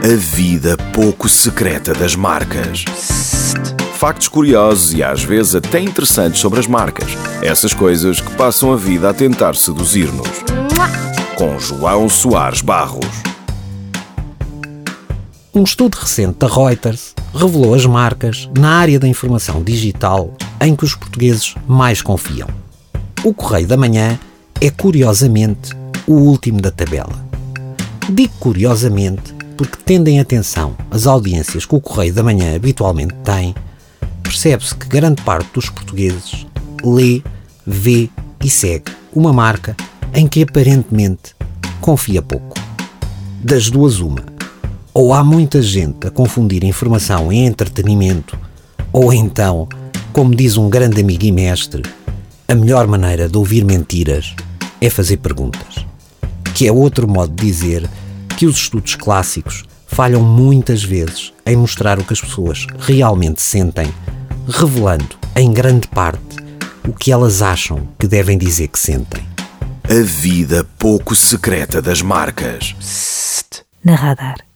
A vida pouco secreta das marcas. Factos curiosos e às vezes até interessantes sobre as marcas. Essas coisas que passam a vida a tentar seduzir-nos. Com João Soares Barros. Um estudo recente da Reuters revelou as marcas na área da informação digital em que os portugueses mais confiam. O Correio da Manhã é, curiosamente, o último da tabela. Digo curiosamente porque, tendo em atenção as audiências que o Correio da Manhã habitualmente tem, percebe-se que grande parte dos portugueses lê, vê e segue uma marca em que aparentemente confia pouco. Das duas, uma. Ou há muita gente a confundir informação em entretenimento, ou então, como diz um grande amigo e mestre, a melhor maneira de ouvir mentiras é fazer perguntas que é outro modo de dizer que os estudos clássicos falham muitas vezes em mostrar o que as pessoas realmente sentem, revelando, em grande parte, o que elas acham que devem dizer que sentem. A vida pouco secreta das marcas. Na radar.